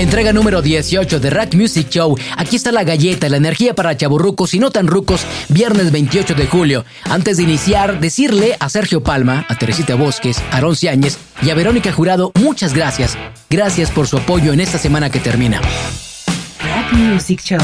Entrega número 18 de Rack Music Show. Aquí está la galleta, la energía para chaburrucos y no tan rucos, viernes 28 de julio. Antes de iniciar, decirle a Sergio Palma, a Teresita Bosques, a Aaron Ciáñez y a Verónica Jurado muchas gracias. Gracias por su apoyo en esta semana que termina. Rack Music Show.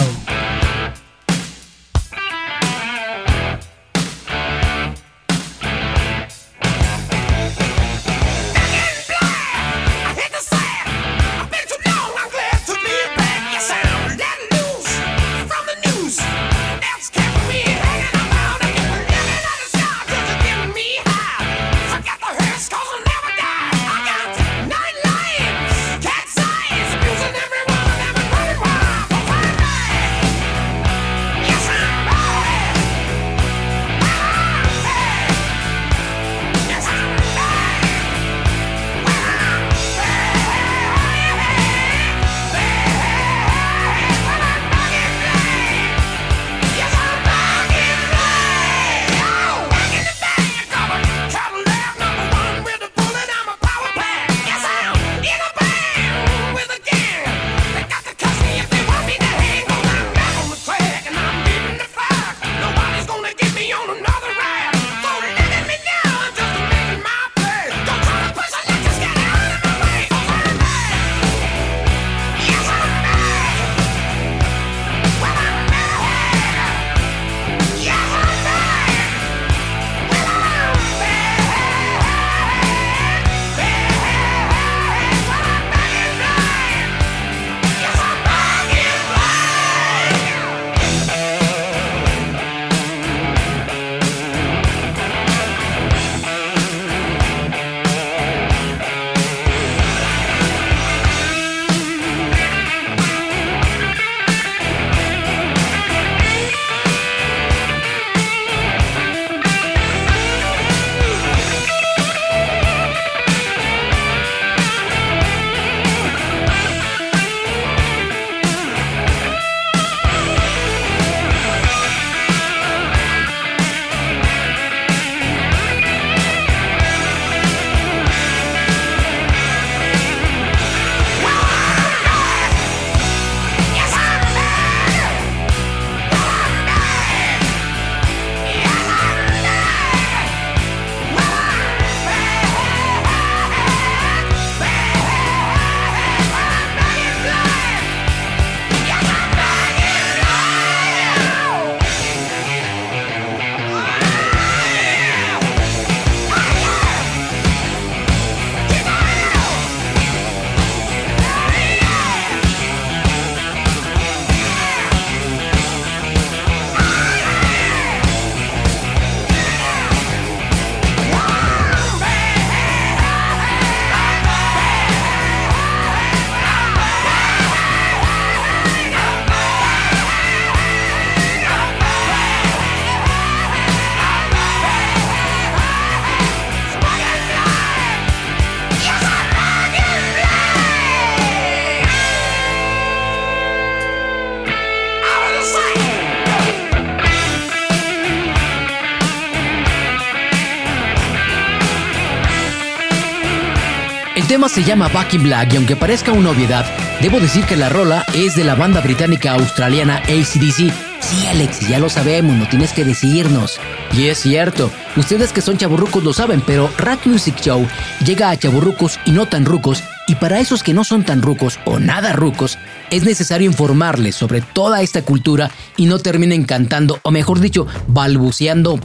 Se llama Back in Black y aunque parezca una obviedad, debo decir que la rola es de la banda británica australiana ACDC. Sí, Alex, ya lo sabemos, no tienes que decirnos. Y es cierto, ustedes que son chaburrucos lo saben, pero Rack Music Show llega a chaburrucos y no tan rucos, y para esos que no son tan rucos o nada rucos, es necesario informarles sobre toda esta cultura y no terminen cantando, o mejor dicho, balbuceando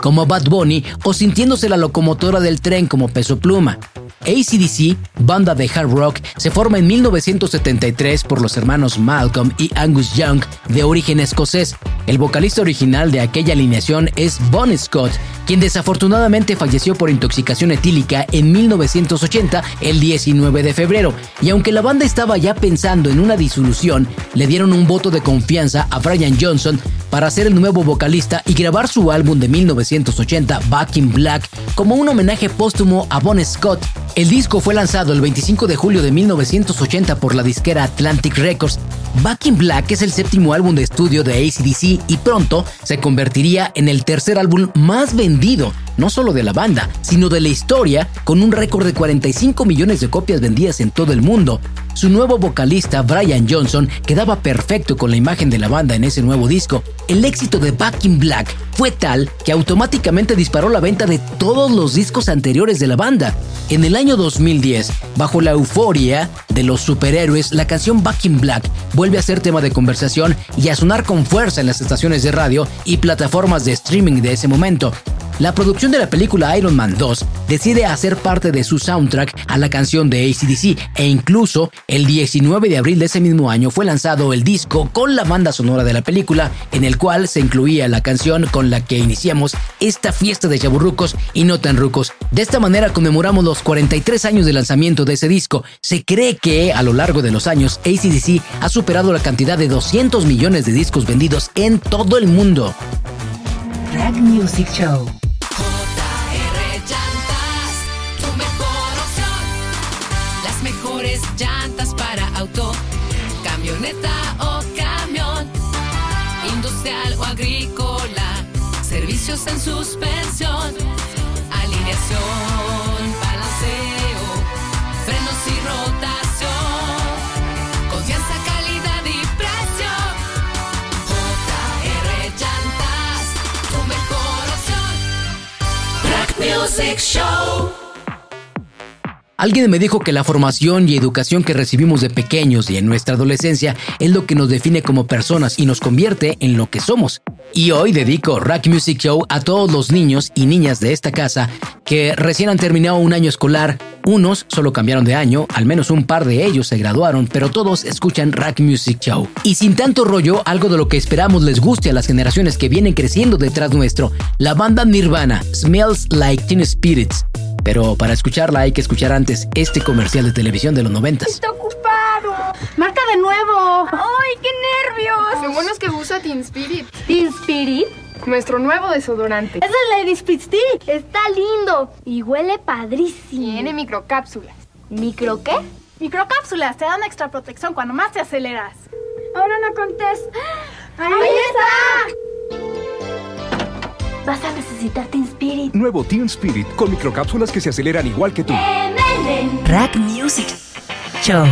como Bad Bunny o sintiéndose la locomotora del tren como peso pluma. ACDC, banda de hard rock, se forma en 1973 por los hermanos Malcolm y Angus Young, de origen escocés. El vocalista original de aquella alineación es Bon Scott, quien desafortunadamente falleció por intoxicación etílica en 1980, el 19 de febrero. Y aunque la banda estaba ya pensando en una disolución, le dieron un voto de confianza a Brian Johnson para ser el nuevo vocalista y grabar su álbum de 1980, Back in Black, como un homenaje póstumo a Bon Scott. El disco fue lanzado el 25 de julio de 1980 por la disquera Atlantic Records. Back in Black es el séptimo álbum de estudio de ACDC y pronto se convertiría en el tercer álbum más vendido no solo de la banda, sino de la historia, con un récord de 45 millones de copias vendidas en todo el mundo. Su nuevo vocalista, Brian Johnson, quedaba perfecto con la imagen de la banda en ese nuevo disco. El éxito de Back in Black fue tal que automáticamente disparó la venta de todos los discos anteriores de la banda. En el año 2010, bajo la euforia de los superhéroes, la canción Back in Black vuelve a ser tema de conversación y a sonar con fuerza en las estaciones de radio y plataformas de streaming de ese momento. La producción de la película Iron Man 2 decide hacer parte de su soundtrack a la canción de ACDC e incluso el 19 de abril de ese mismo año fue lanzado el disco con la banda sonora de la película en el cual se incluía la canción con la que iniciamos esta fiesta de chaburrucos y no tan rucos. De esta manera conmemoramos los 43 años de lanzamiento de ese disco. Se cree que a lo largo de los años ACDC ha superado la cantidad de 200 millones de discos vendidos en todo el mundo. Music Show. JR Llantas, tu mejor opción. Las mejores llantas para auto, camioneta o camión. Industrial o agrícola, servicios en suspensión. Alineación, Music Show. Alguien me dijo que la formación y educación que recibimos de pequeños y en nuestra adolescencia es lo que nos define como personas y nos convierte en lo que somos. Y hoy dedico Rack Music Show a todos los niños y niñas de esta casa que recién han terminado un año escolar. Unos solo cambiaron de año, al menos un par de ellos se graduaron, pero todos escuchan Rack Music Show. Y sin tanto rollo, algo de lo que esperamos les guste a las generaciones que vienen creciendo detrás nuestro, la banda Nirvana, Smells Like Teen Spirits. Pero para escucharla hay que escuchar antes este comercial de televisión de los noventas. Está ocupado. Marca de nuevo. ¡Ay, qué nervios! Lo bueno es que usa Teen Spirit, Teen Spirit. nuestro nuevo desodorante. Es el Lady Spirit Stick. Está lindo y huele padrísimo. Tiene microcápsulas. ¿Micro qué? Microcápsulas te dan extra protección cuando más te aceleras. Ahora no contesta. ¡Ahí, está! Vas a necesitar Teen Spirit. Nuevo Teen Spirit con microcápsulas que se aceleran igual que tú. Rack Music Show.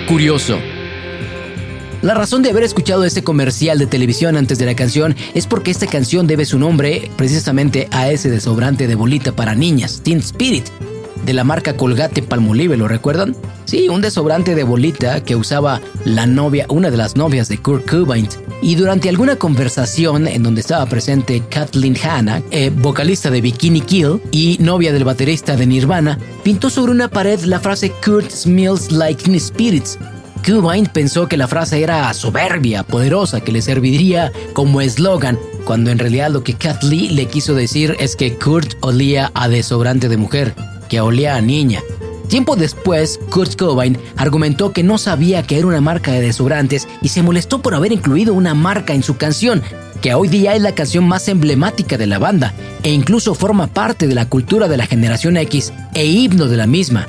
Curioso. La razón de haber escuchado este comercial de televisión antes de la canción es porque esta canción debe su nombre precisamente a ese desodorante de bolita para niñas, Teen Spirit, de la marca Colgate Palmolive, ¿lo recuerdan? Sí, un desodorante de bolita que usaba la novia, una de las novias de Kurt Cobain. Y durante alguna conversación en donde estaba presente Kathleen Hanna, eh, vocalista de Bikini Kill y novia del baterista de Nirvana, pintó sobre una pared la frase Kurt smells like spirits. Cobain pensó que la frase era soberbia, poderosa, que le serviría como eslogan, cuando en realidad lo que Kathleen le quiso decir es que Kurt olía a desodorante de mujer que a niña. Tiempo después, Kurt Cobain argumentó que no sabía que era una marca de desodorantes y se molestó por haber incluido una marca en su canción, que hoy día es la canción más emblemática de la banda e incluso forma parte de la cultura de la generación X e himno de la misma.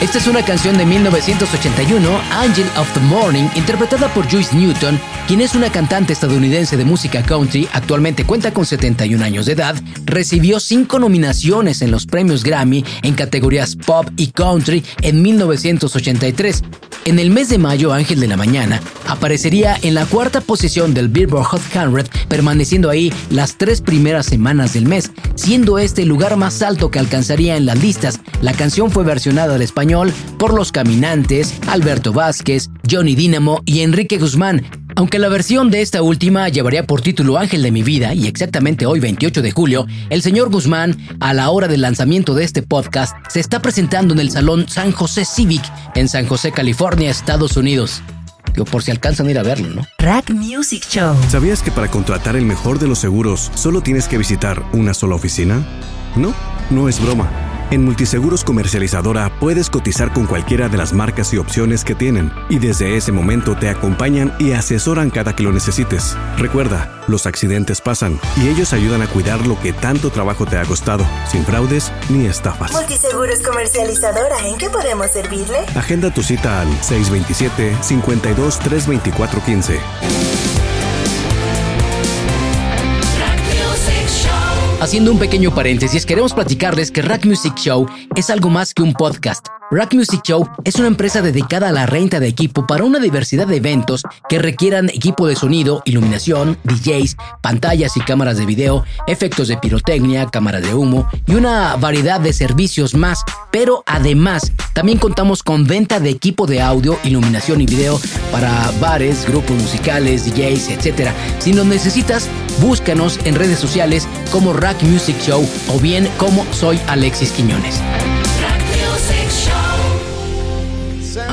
Esta es una canción de 1981, Angel of the Morning, interpretada por Joyce Newton, quien es una cantante estadounidense de música country, actualmente cuenta con 71 años de edad, recibió cinco nominaciones en los premios Grammy en categorías pop y country en 1983. En el mes de mayo, Ángel de la Mañana aparecería en la cuarta posición del Billboard Hot 100, permaneciendo ahí las tres primeras semanas del mes, siendo este el lugar más alto que alcanzaría en las listas. La canción fue versionada al español por Los Caminantes, Alberto Vázquez, Johnny Dínamo y Enrique Guzmán, aunque la versión de esta última llevaría por título Ángel de mi vida y exactamente hoy 28 de julio, el señor Guzmán, a la hora del lanzamiento de este podcast, se está presentando en el Salón San José Civic en San José, California, Estados Unidos. Digo, por si alcanzan a ir a verlo, ¿no? Rack Music Show. ¿Sabías que para contratar el mejor de los seguros solo tienes que visitar una sola oficina? No, no es broma. En Multiseguros Comercializadora puedes cotizar con cualquiera de las marcas y opciones que tienen y desde ese momento te acompañan y asesoran cada que lo necesites. Recuerda, los accidentes pasan y ellos ayudan a cuidar lo que tanto trabajo te ha costado, sin fraudes ni estafas. Multiseguros Comercializadora, ¿en qué podemos servirle? Agenda tu cita al 627 52 324 15. Haciendo un pequeño paréntesis, queremos platicarles que Rack Music Show es algo más que un podcast. Rack Music Show es una empresa dedicada a la renta de equipo para una diversidad de eventos que requieran equipo de sonido, iluminación, DJs, pantallas y cámaras de video, efectos de pirotecnia, cámaras de humo y una variedad de servicios más. Pero además, también contamos con venta de equipo de audio, iluminación y video para bares, grupos musicales, DJs, etc. Si nos necesitas, búscanos en redes sociales como Rack Music Show o bien como Soy Alexis Quiñones.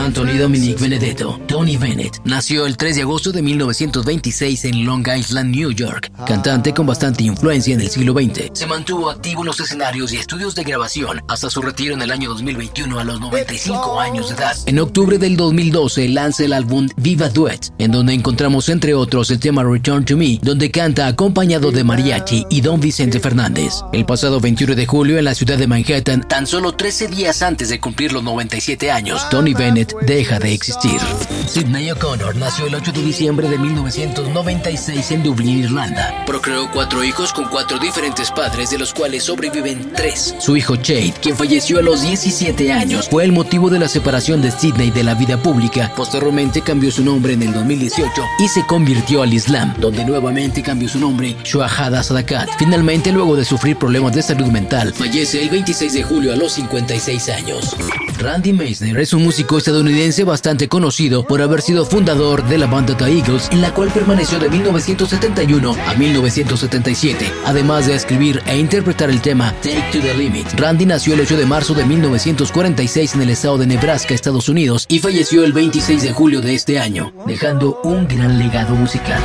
Anthony Dominic Benedetto, Tony Bennett, nació el 3 de agosto de 1926 en Long Island, New York. Cantante con bastante influencia en el siglo XX, se mantuvo activo en los escenarios y estudios de grabación hasta su retiro en el año 2021 a los 95 años de edad. En octubre del 2012 lanza el álbum Viva Duet, en donde encontramos entre otros el tema Return to Me, donde canta acompañado de Mariachi y Don Vicente Fernández. El pasado 21 de julio en la ciudad de Manhattan, tan solo 13 días antes de cumplir los 97 años, Tony Bennett deja de existir. Sidney O'Connor nació el 8 de diciembre de 1996 en Dublín, Irlanda. Procreó cuatro hijos con cuatro diferentes padres, de los cuales sobreviven tres. Su hijo Chade, quien falleció a los 17 años, fue el motivo de la separación de Sidney de la vida pública. Posteriormente cambió su nombre en el 2018 y se convirtió al Islam, donde nuevamente cambió su nombre Shuahada Sadakat. Finalmente, luego de sufrir problemas de salud mental, fallece el 26 de julio a los 56 años. Randy Meisner es un músico estadounidense bastante conocido por haber sido fundador de la banda The Eagles, en la cual permaneció de 1971 a 1977, además de escribir e interpretar el tema Take to the Limit. Randy nació el 8 de marzo de 1946 en el estado de Nebraska, Estados Unidos, y falleció el 26 de julio de este año, dejando un gran legado musical.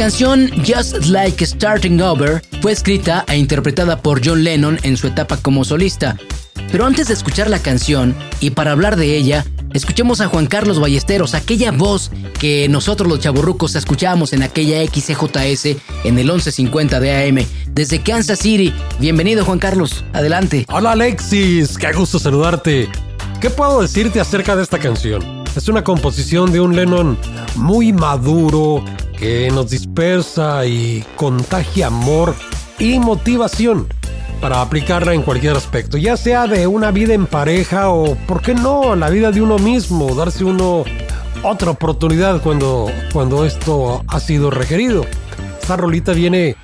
Canción Just Like Starting Over fue escrita e interpretada por John Lennon en su etapa como solista. Pero antes de escuchar la canción y para hablar de ella, escuchemos a Juan Carlos Ballesteros, aquella voz que nosotros los chaburrucos escuchábamos en aquella XCJS en el 1150 de AM desde Kansas City. Bienvenido Juan Carlos, adelante. Hola Alexis, qué gusto saludarte. ¿Qué puedo decirte acerca de esta canción? Es una composición de un Lennon muy maduro que nos dispersa y contagia amor y motivación para aplicarla en cualquier aspecto, ya sea de una vida en pareja o, ¿por qué no?, la vida de uno mismo, darse uno otra oportunidad cuando, cuando esto ha sido requerido. Esta rolita viene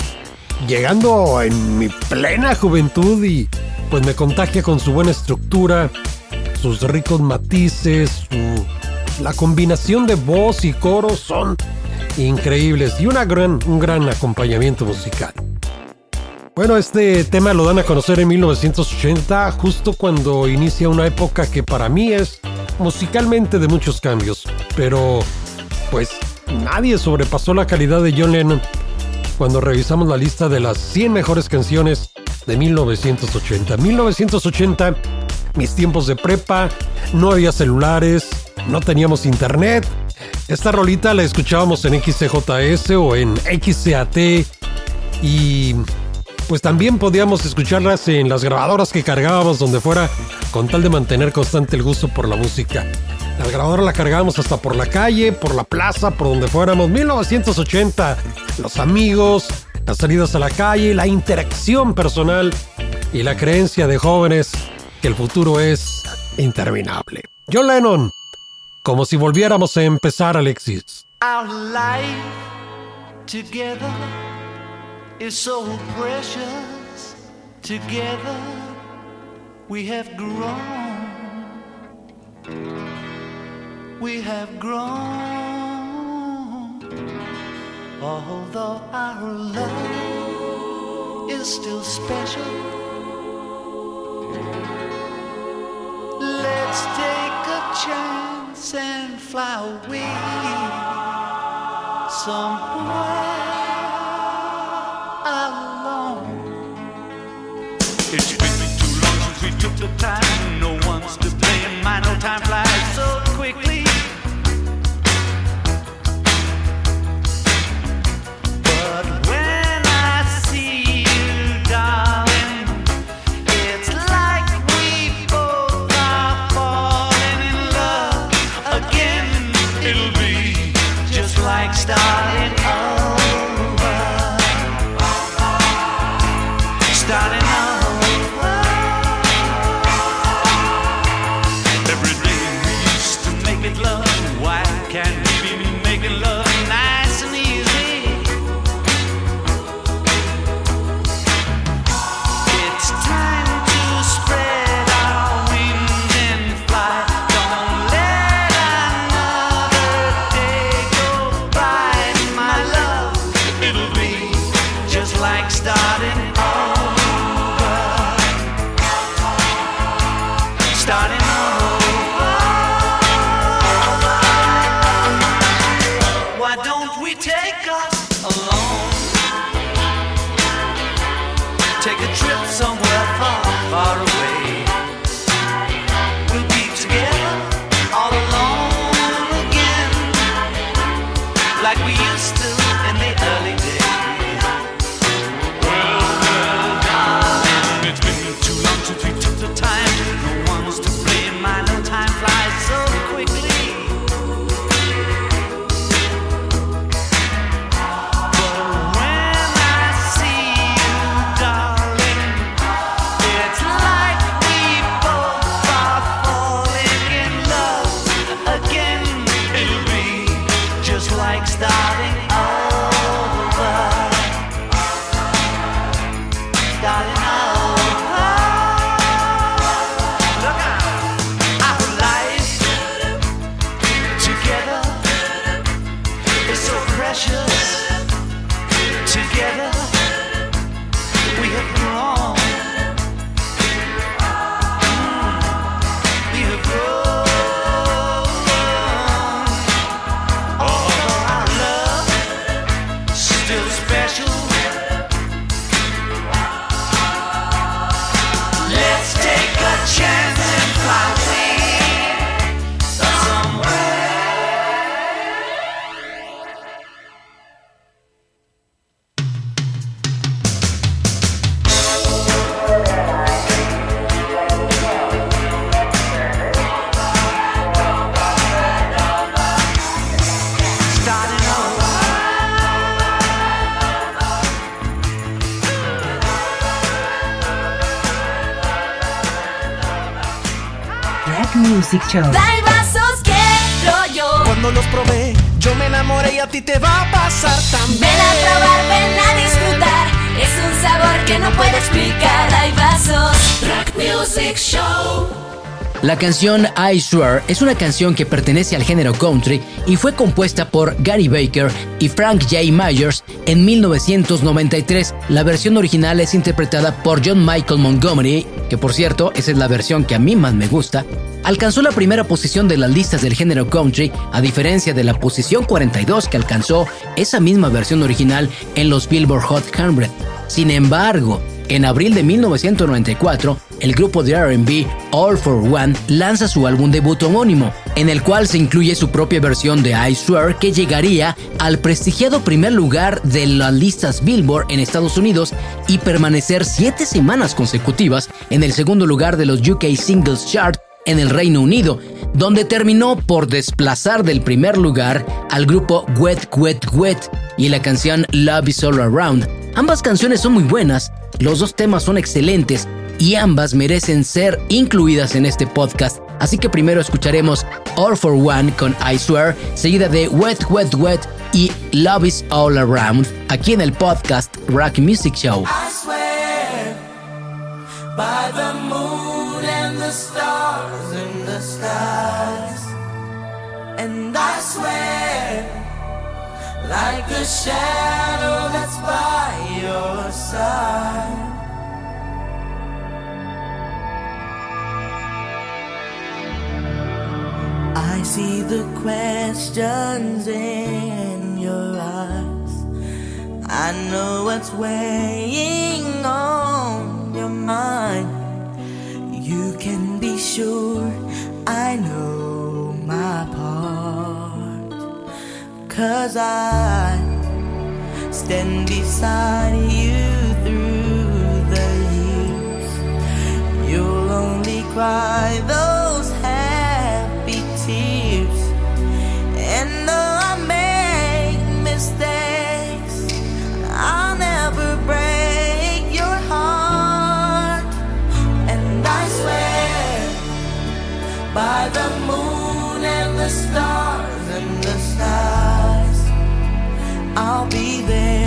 llegando en mi plena juventud y pues me contagia con su buena estructura, sus ricos matices, la combinación de voz y coro son increíbles y gran, un gran acompañamiento musical. Bueno, este tema lo dan a conocer en 1980, justo cuando inicia una época que para mí es musicalmente de muchos cambios, pero pues nadie sobrepasó la calidad de John Lennon cuando revisamos la lista de las 100 mejores canciones de 1980. 1980, mis tiempos de prepa, no había celulares, no teníamos internet. Esta rolita la escuchábamos en XCJS o en XCAT y pues también podíamos escucharlas en las grabadoras que cargábamos donde fuera con tal de mantener constante el gusto por la música. La grabadora la cargábamos hasta por la calle, por la plaza, por donde fuéramos. 1980, los amigos, las salidas a la calle, la interacción personal y la creencia de jóvenes que el futuro es interminable. John Lennon, como si volviéramos a empezar, Alexis. Our life together is so precious. Together we have grown. We have grown. Although our love is still special. Let's take a chance and fly away somewhere alone. It's been too long since we took the time. It'll be just like starting Music Show. Hay vasos quiero yo. Cuando los probé, yo me enamoré y a ti te va a pasar también. Ven a probar, ven a disfrutar. Es un sabor que no puedo explicar. Hay vasos. Rock Music Show. La canción I Swear es una canción que pertenece al género country y fue compuesta por Gary Baker y Frank J. Myers en 1993. La versión original es interpretada por John Michael Montgomery, que por cierto, esa es la versión que a mí más me gusta. Alcanzó la primera posición de las listas del género country, a diferencia de la posición 42 que alcanzó esa misma versión original en los Billboard Hot 100. Sin embargo, en abril de 1994, el grupo de RB All for One lanza su álbum debut homónimo, en el cual se incluye su propia versión de I Swear que llegaría al prestigiado primer lugar de las listas Billboard en Estados Unidos y permanecer siete semanas consecutivas en el segundo lugar de los UK Singles Chart en el Reino Unido, donde terminó por desplazar del primer lugar al grupo Wet Wet Wet y la canción Love is All Around. Ambas canciones son muy buenas, los dos temas son excelentes y ambas merecen ser incluidas en este podcast. Así que primero escucaremos All for One con I Swear, seguida de Wet Wet Wet y Love is All Around, aquí en el podcast Rock Music Show. I swear by the moon and the stars in the skies. And I swear like a shadow that's by I see the questions in your eyes. I know what's weighing on your mind. You can be sure I know my part. Cause I stand beside you through the years. You'll only cry those happy tears. And though I make mistakes, I'll never break your heart. And I swear by the moon and the stars I'll be there.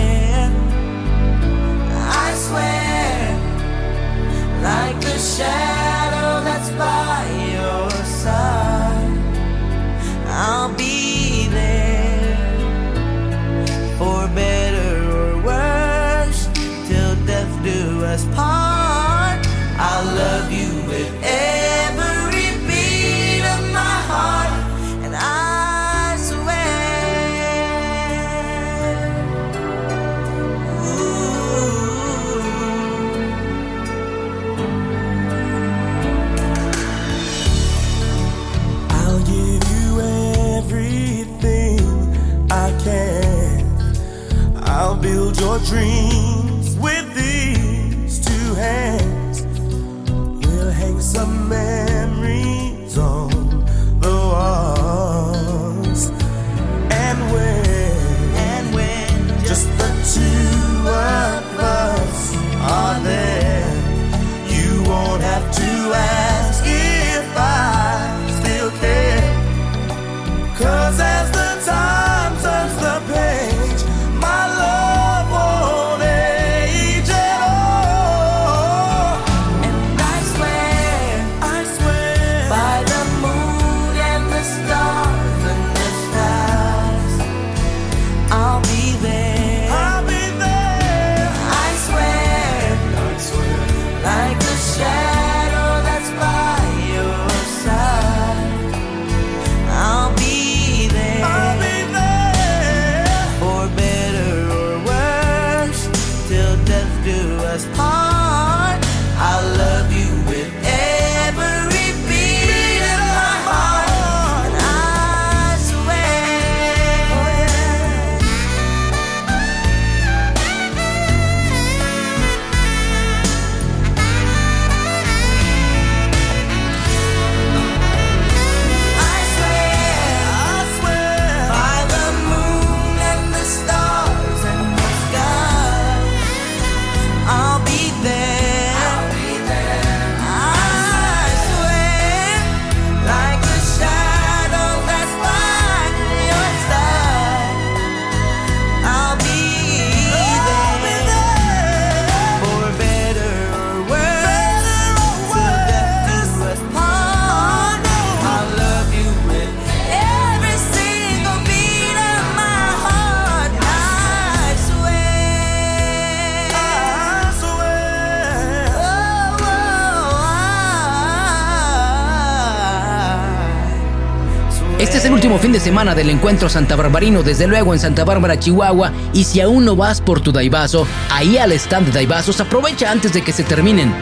Este es el último fin de semana del encuentro Santa Barbarino, desde luego en Santa Bárbara, Chihuahua. Y si aún no vas por tu Daivazo, ahí al stand de Daivazos, aprovecha antes de que se terminen.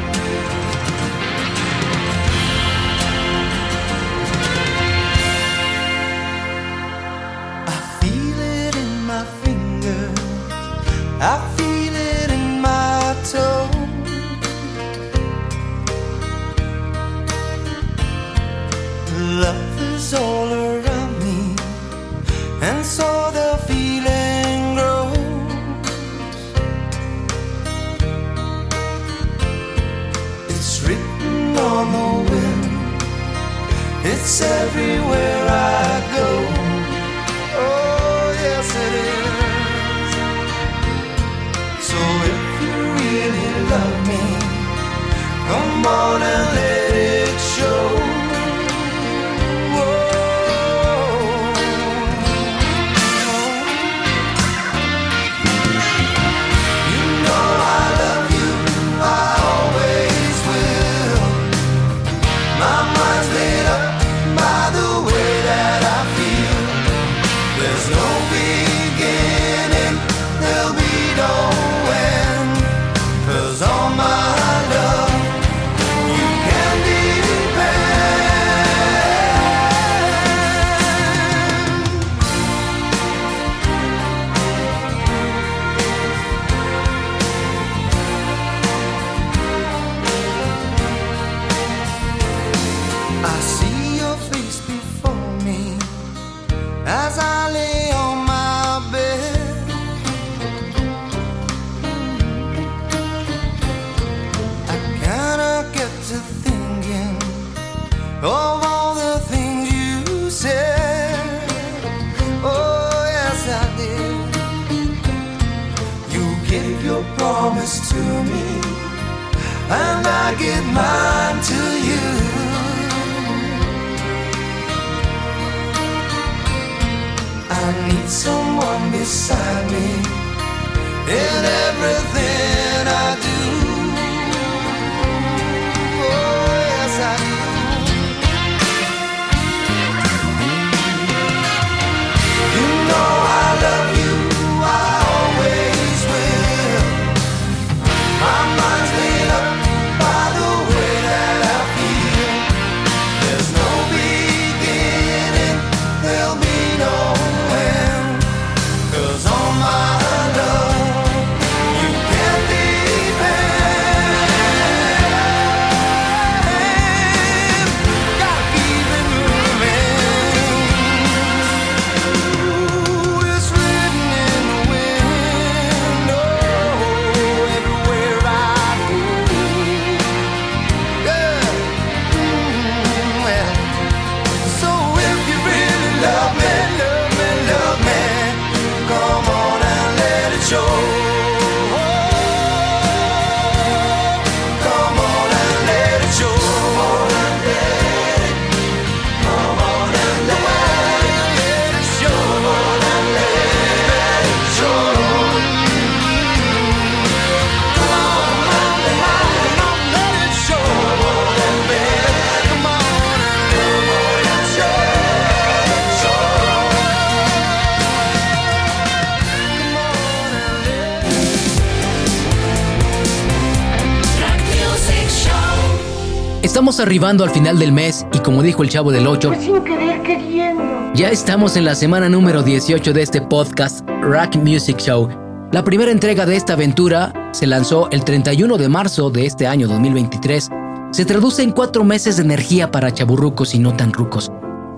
Estamos arribando al final del mes y como dijo el chavo del 8, Sin querer queriendo. ya estamos en la semana número 18 de este podcast Rock Music Show. La primera entrega de esta aventura se lanzó el 31 de marzo de este año 2023. Se traduce en cuatro meses de energía para chaburrucos y no tan rucos.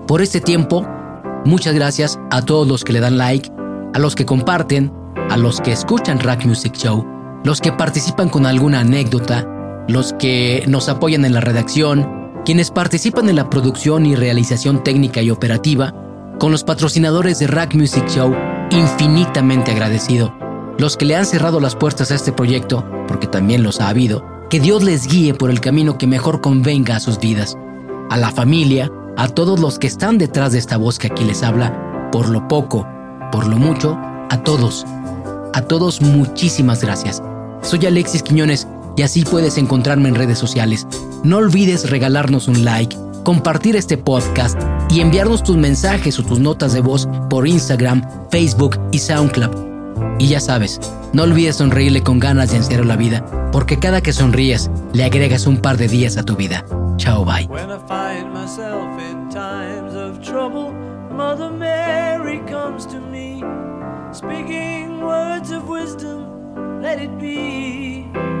Por este tiempo, muchas gracias a todos los que le dan like, a los que comparten, a los que escuchan Rack Music Show, los que participan con alguna anécdota, los que nos apoyan en la redacción, quienes participan en la producción y realización técnica y operativa, con los patrocinadores de Rack Music Show, infinitamente agradecido, los que le han cerrado las puertas a este proyecto, porque también los ha habido, que Dios les guíe por el camino que mejor convenga a sus vidas, a la familia, a todos los que están detrás de esta voz que aquí les habla, por lo poco, por lo mucho, a todos, a todos muchísimas gracias. Soy Alexis Quiñones y así puedes encontrarme en redes sociales. No olvides regalarnos un like, compartir este podcast y enviarnos tus mensajes o tus notas de voz por Instagram, Facebook y SoundCloud. Y ya sabes, no olvides sonreírle con ganas y en serio la vida, porque cada que sonríes le agregas un par de días a tu vida. Chao, bye. Mother Mary let it be.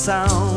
Sound